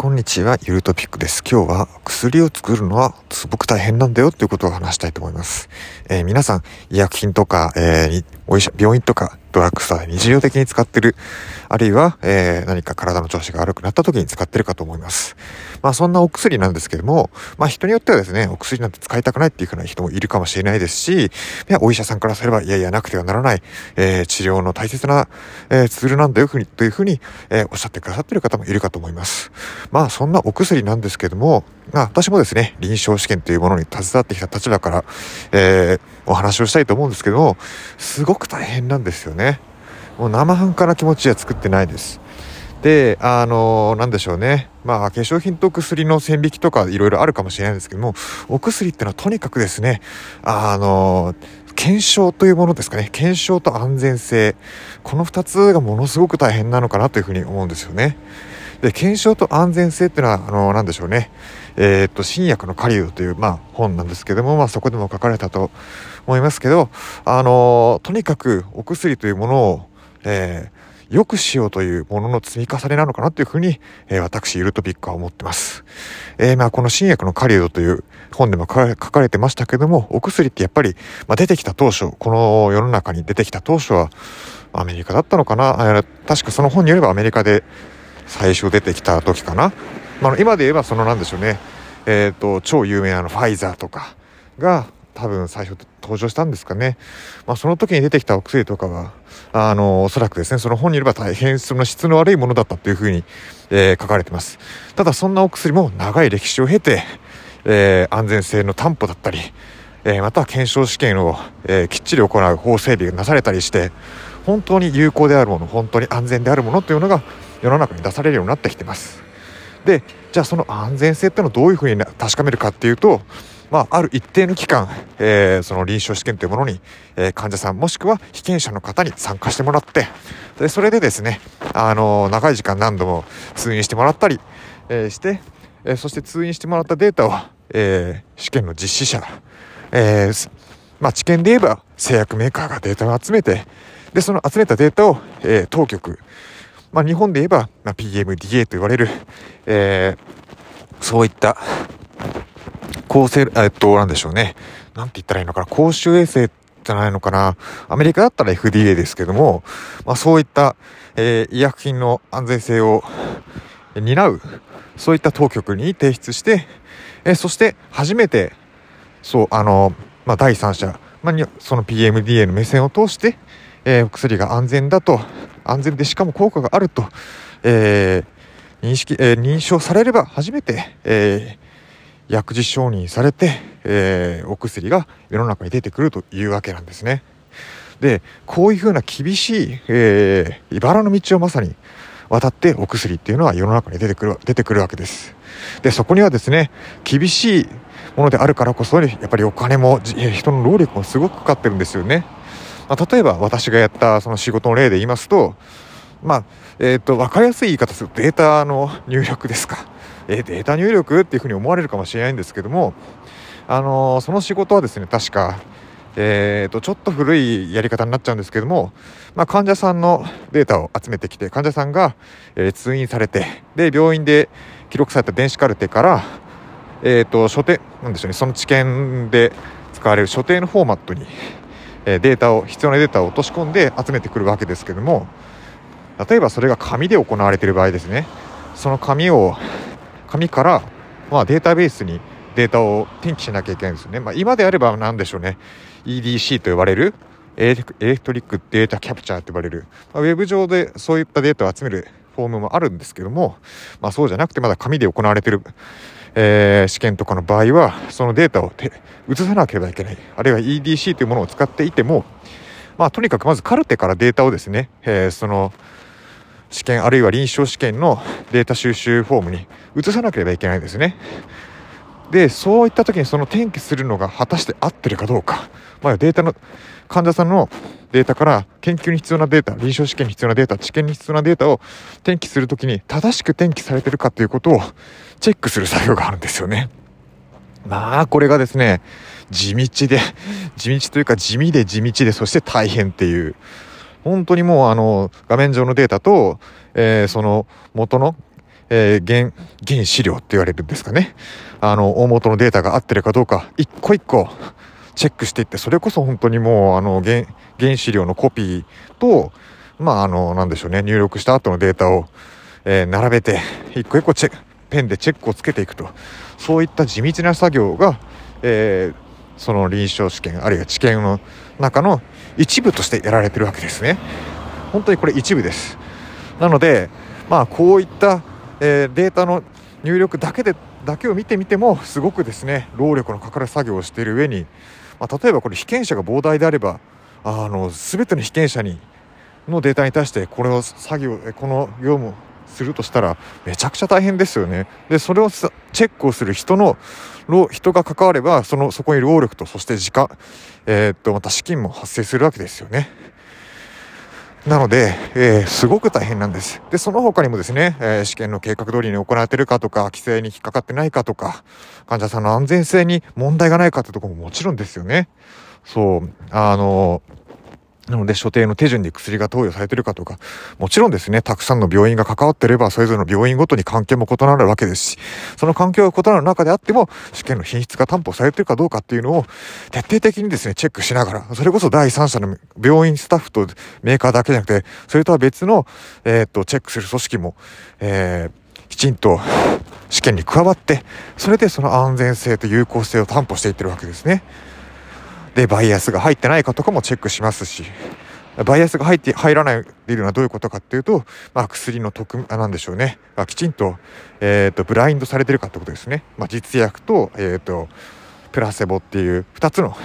こんにちは、ゆるトピックです。今日は薬を作るのはすごく大変なんだよっていうことを話したいと思います。えー、皆さん、医薬品とか、えー、お医者、病院とか、ドラッグストアで日常的に使ってる、あるいは、えー、何か体の調子が悪くなった時に使ってるかと思います。まあそんなお薬なんですけども、まあ人によってはですね、お薬なんて使いたくないっていうふうな人もいるかもしれないですし、いや、お医者さんからすれば、いやいやなくてはならない、えー、治療の大切な、えー、ツールなんだよ、というふうに、えー、おっしゃってくださってる方もいるかと思います。まあそんなお薬なんですけども、まあ私もですね、臨床試験というものに携わってきた立場から、えー、お話をしたいと思うんですけども、すごく大変なんですよね。もう生半可な気持ちは作ってないです。で、あのー、なんでしょうね。まあ、化粧品と薬の線引きとかいろいろあるかもしれないんですけども、お薬ってのはとにかくですね、あのー、検証というものですかね。検証と安全性。この2つがものすごく大変なのかなというふうに思うんですよね。で、検証と安全性っていうのは、あの、なんでしょうね。えー、っと、新薬の狩人という、まあ、本なんですけども、まあ、そこでも書かれたと思いますけど、あのとにかくお薬というものを、えー、良くしようというものの積み重ねなのかなというふうに、えー、私、ユルトピックは思ってます。えー、まあ、この新薬の狩人という本でも書かれてましたけども、お薬ってやっぱり、まあ、出てきた当初、この世の中に出てきた当初は、アメリカだったのかな？確かその本によればアメリカで最初出てきた時かな？まあ、今で言えばそのなんでしょうね、えっ、ー、と、超有名なのファイザーとかが、多分最初登場したんですかね。まあ、その時に出てきたお薬とかは、あの、おそらくですね、その本によれば大変その質の悪いものだったというふうに、えー、書かれてます。ただそんなお薬も長い歴史を経て、えー、安全性の担保だったり、えー、または検証試験を、えー、きっちり行う法整備がなされたりして、本当に有効であるもの、本当に安全であるものというのが世の中に出されるようになってきてます。で、じゃあその安全性ってのをどういうふうに確かめるかっていうと、まあ、ある一定の期間、えー、その臨床試験というものに、えー、患者さんもしくは被験者の方に参加してもらって、で、それでですね、あのー、長い時間何度も通院してもらったり、えー、して、えー、そして通院してもらったデータを、えー、試験の実施者、えー、まあ、治験で言えば製薬メーカーがデータを集めて、で、その集めたデータを、えー、当局、まあ、日本で言えば、まあ、PMDA と言われる、えー、そういった公正、えっと、なんでしょうね。なんて言ったらいいのかな。公衆衛生じゃないのかな。アメリカだったら FDA ですけども、まあそういった、えー、医薬品の安全性を担う、そういった当局に提出して、えー、そして初めて、そう、あの、まあ第三者、まあ、その PMDA の目線を通して、えー、お薬が安全だと、安全でしかも効果があると、えー、認識、えー、認証されれば初めて、えー、薬事承認されて、えー、お薬が世の中に出てくるというわけなんですね。で、こういうふうな厳しい、えー、茨の道をまさに渡ってお薬っていうのは世の中に出てくる、出てくるわけです。で、そこにはですね、厳しいものであるからこそ、やっぱりお金も、人の労力もすごくかかってるんですよね。まあ、例えば私がやったその仕事の例で言いますと、まあ、えっ、ー、と、わかりやすい言い方するとデータの入力ですか。えデータ入力っていうふうに思われるかもしれないんですけども、あのー、その仕事はですね、確か、えーと、ちょっと古いやり方になっちゃうんですけども、まあ、患者さんのデータを集めてきて患者さんが、えー、通院されてで病院で記録された電子カルテから、えーと、所定なんでしょうねその治験で使われる所定のフォーマットに、え、データを必要なデータを落とし込んで集めてくるわけですけども例えばそれが紙で行われている場合ですねその紙を紙から、まあ、データベースにデータを転記しなきゃいけないんですよね。まあ、今であれば何でしょうね。EDC と呼ばれるエレクトリックデータキャプチャーと呼ばれる、まあ、ウェブ上でそういったデータを集めるフォームもあるんですけども、まあ、そうじゃなくてまだ紙で行われている、えー、試験とかの場合はそのデータを移さなければいけないあるいは EDC というものを使っていても、まあ、とにかくまずカルテからデータをですね、えー、その試験あるいは臨床試験のデータ収集フォームに移さなければいけないんですね。で、そういった時にその転記するのが果たして合ってるかどうか。まあ、データの、患者さんのデータから研究に必要なデータ、臨床試験に必要なデータ、治験に必要なデータを転記するときに正しく転記されてるかということをチェックする作業があるんですよね。まあ、これがですね、地道で、地道というか地味で地道で、そして大変っていう、本当にもうあの画面上のデータと、えー、その元の、えー、原、原資料って言われるんですかね。あの、大元のデータが合ってるかどうか、一個一個チェックしていって、それこそ本当にもう、あの、原、原資料のコピーと、まあ、あの、なんでしょうね、入力した後のデータを、えー、並べて、一個一個チェックペンでチェックをつけていくと、そういった地道な作業が、えー、その臨床試験、あるいは治験の中の一部としてやられてるわけですね。本当にこれ一部です。なので、まあ、こういった、えー、データの入力だけでだけを見てみてもすごくですね労力のかかる作業をしている上に、まあ、例えばこれ被験者が膨大であればあの全ての被験者にのデータに対してこれを作業この業務をするとしたらめちゃくちゃ大変ですよね。でそれをチェックをする人の人が関わればそのそこに労力とそして時間、えー、っとまた資金も発生するわけですよね。なので、えー、すごく大変なんです。で、その他にもですね、えー、試験の計画通りに行われてるかとか、規制に引っかかってないかとか、患者さんの安全性に問題がないかってとこももちろんですよね。そう、あのーなので、所定の手順で薬が投与されてるかとか、もちろんですね、たくさんの病院が関わってれば、それぞれの病院ごとに関係も異なるわけですし、その環境が異なる中であっても、試験の品質が担保されてるかどうかっていうのを、徹底的にですね、チェックしながら、それこそ第三者の病院スタッフとメーカーだけじゃなくて、それとは別の、えー、っと、チェックする組織も、えー、きちんと試験に加わって、それでその安全性と有効性を担保していってるわけですね。で、バイアスが入ってないかとかもチェックしますし、バイアスが入って、入らないっていうのはどういうことかっていうと、まあ、薬の特、あ、なんでしょうね。あきちんと、えっ、ー、と、ブラインドされてるかってことですね。まあ、実薬と、えっ、ー、と、プラセボっていう2つの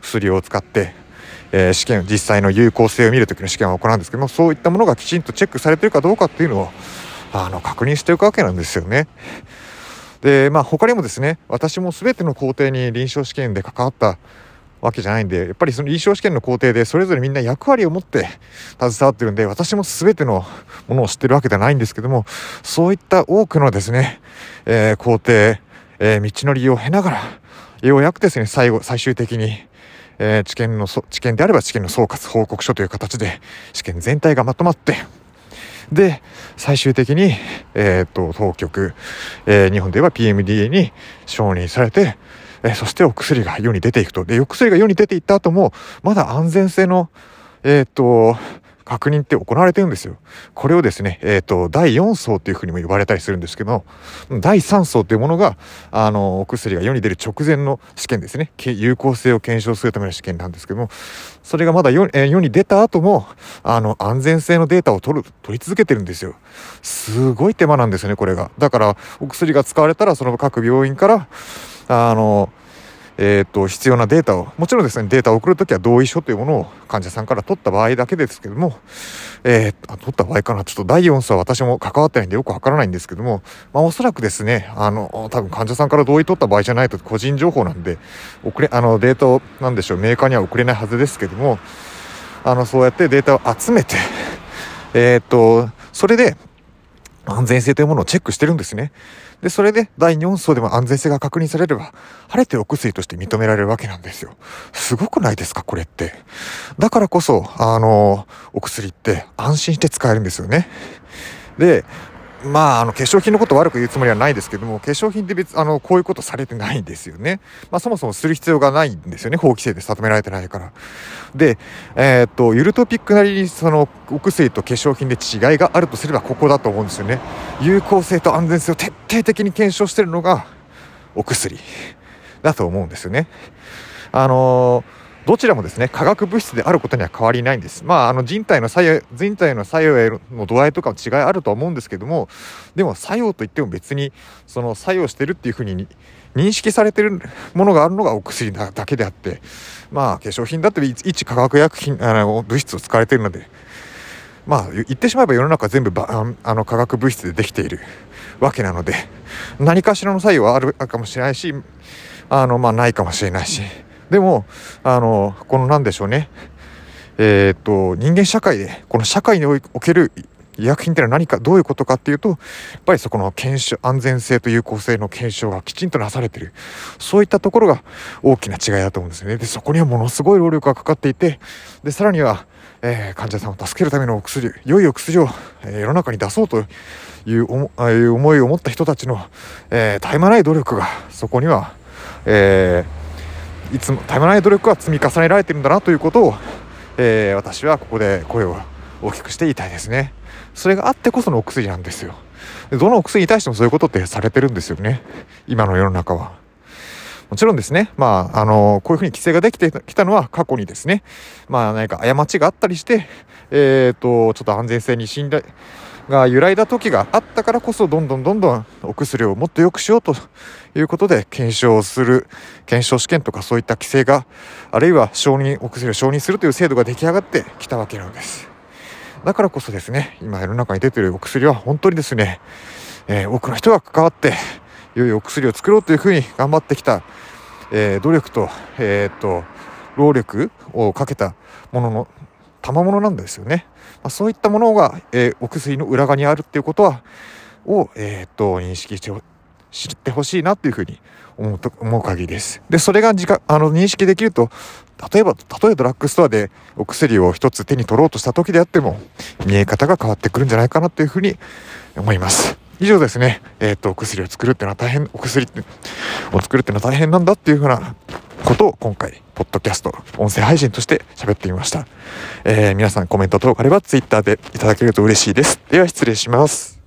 薬を使って、えー、試験、実際の有効性を見るときの試験を行うんですけども、そういったものがきちんとチェックされてるかどうかっていうのを、あの、確認していくわけなんですよね。で、まあ、他にもですね、私も全ての工程に臨床試験で関わったわけじゃないんで、やっぱりその臨床試験の工程でそれぞれみんな役割を持って携わってるんで、私も全てのものを知ってるわけではないんですけども、そういった多くのですね、えー、工程、えー、道のりを経ながら、ようやくですね、最後、最終的に、えー、治験の、治験であれば治験の総括報告書という形で、試験全体がまとまって、で、最終的に、えっ、と、当局、え日本では PMDA に承認されて、えそしてお薬が世に出ていくと。で、お薬が世に出ていった後も、まだ安全性の、えっ、と、確認って行われてるんですよ。これをですね、えっ、ー、と、第4層っていうふうにも呼ばれたりするんですけど、第3層っていうものが、あの、お薬が世に出る直前の試験ですね。有効性を検証するための試験なんですけども、それがまだ世,、えー、世に出た後も、あの、安全性のデータを取る、取り続けてるんですよ。すごい手間なんですよね、これが。だから、お薬が使われたら、その各病院から、あの、えー、っと、必要なデータを、もちろんですね、データを送るときは同意書というものを患者さんから取った場合だけですけども、えー、取った場合かな、ちょっと第4層は私も関わってないんでよくわからないんですけども、まあおそらくですね、あの、多分患者さんから同意取った場合じゃないと個人情報なんで、送れ、あの、データを、なんでしょう、メーカーには送れないはずですけども、あの、そうやってデータを集めて、え、っと、それで、安全性というものをチェックしてるんですね。で、それで第4層でも安全性が確認されれば、晴れてお薬として認められるわけなんですよ。すごくないですか、これって。だからこそ、あの、お薬って安心して使えるんですよね。で、まあ、あの、化粧品のこと悪く言うつもりはないですけども、化粧品って別、あの、こういうことされてないんですよね。まあ、そもそもする必要がないんですよね。法規制で定められてないから。で、えー、っと、ユルトピックなりに、その、お薬と化粧品で違いがあるとすれば、ここだと思うんですよね。有効性と安全性を徹底的に検証してるのが、お薬だと思うんですよね。あのーどちらもですね、化学物質であることには変わりないんです。まあ、あの人体の作用、人体の作用の度合いとかも違いあるとは思うんですけども、でも作用といっても別に、その作用してるっていうふうに認識されてるものがあるのがお薬だけであって、まあ、化粧品だって一化学薬品、あの、物質を使われてるので、まあ、言ってしまえば世の中全部ばあの化学物質でできているわけなので、何かしらの作用はあるかもしれないし、あの、まあ、ないかもしれないし、でも、あの、このなんでしょうね。えー、っと、人間社会で、この社会における医薬品ってのは何か、どういうことかっていうと、やっぱりそこの検証、安全性と有効性の検証がきちんとなされてる。そういったところが大きな違いだと思うんですよね。で、そこにはものすごい労力がかかっていて、で、さらには、えー、患者さんを助けるためのお薬、良いお薬を、えー、世の中に出そうという思いを持った人たちの、えー、絶え間ない努力が、そこには、えいつも絶え間ない努力が積み重ねられてるんだなということを、え私はここで声を大きくして言いたいですね。それがあってこそのお薬なんですよ。どのお薬に対してもそういうことってされてるんですよね。今の世の中は。もちろんですね、まあ、あの、こういうふうに規制ができてきたのは過去にですね、まあ何か過ちがあったりして、えっ、ー、と、ちょっと安全性に信頼が揺らいだ時があったからこそ、どんどんどんどんお薬をもっと良くしようということで検証する、検証試験とかそういった規制が、あるいは承認、お薬を承認するという制度が出来上がってきたわけなんです。だからこそですね、今世の中に出ているお薬は本当にですね、えー、多くの人が関わって、良いお薬を作ろうというふうに頑張ってきた、えー、努力と、えー、っと、労力をかけたものの賜物なんですよね。まあ、そういったものが、えー、お薬の裏側にあるっていうことは、を、えっと、認識して知ってほしいなっていうふうに思うと思う限りです。で、それが自あの認識できると、例えば、例えばドラッグストアでお薬を一つ手に取ろうとした時であっても、見え方が変わってくるんじゃないかなというふうに思います。以上ですね、えっ、と、お薬を作るっていうのは大変、お薬を作るっていうのは大変なんだっていうふうなことを今回、ポッドキャスト、音声配信として喋ってみました。えー、皆さんコメント等があれば Twitter でいただけると嬉しいです。では失礼します。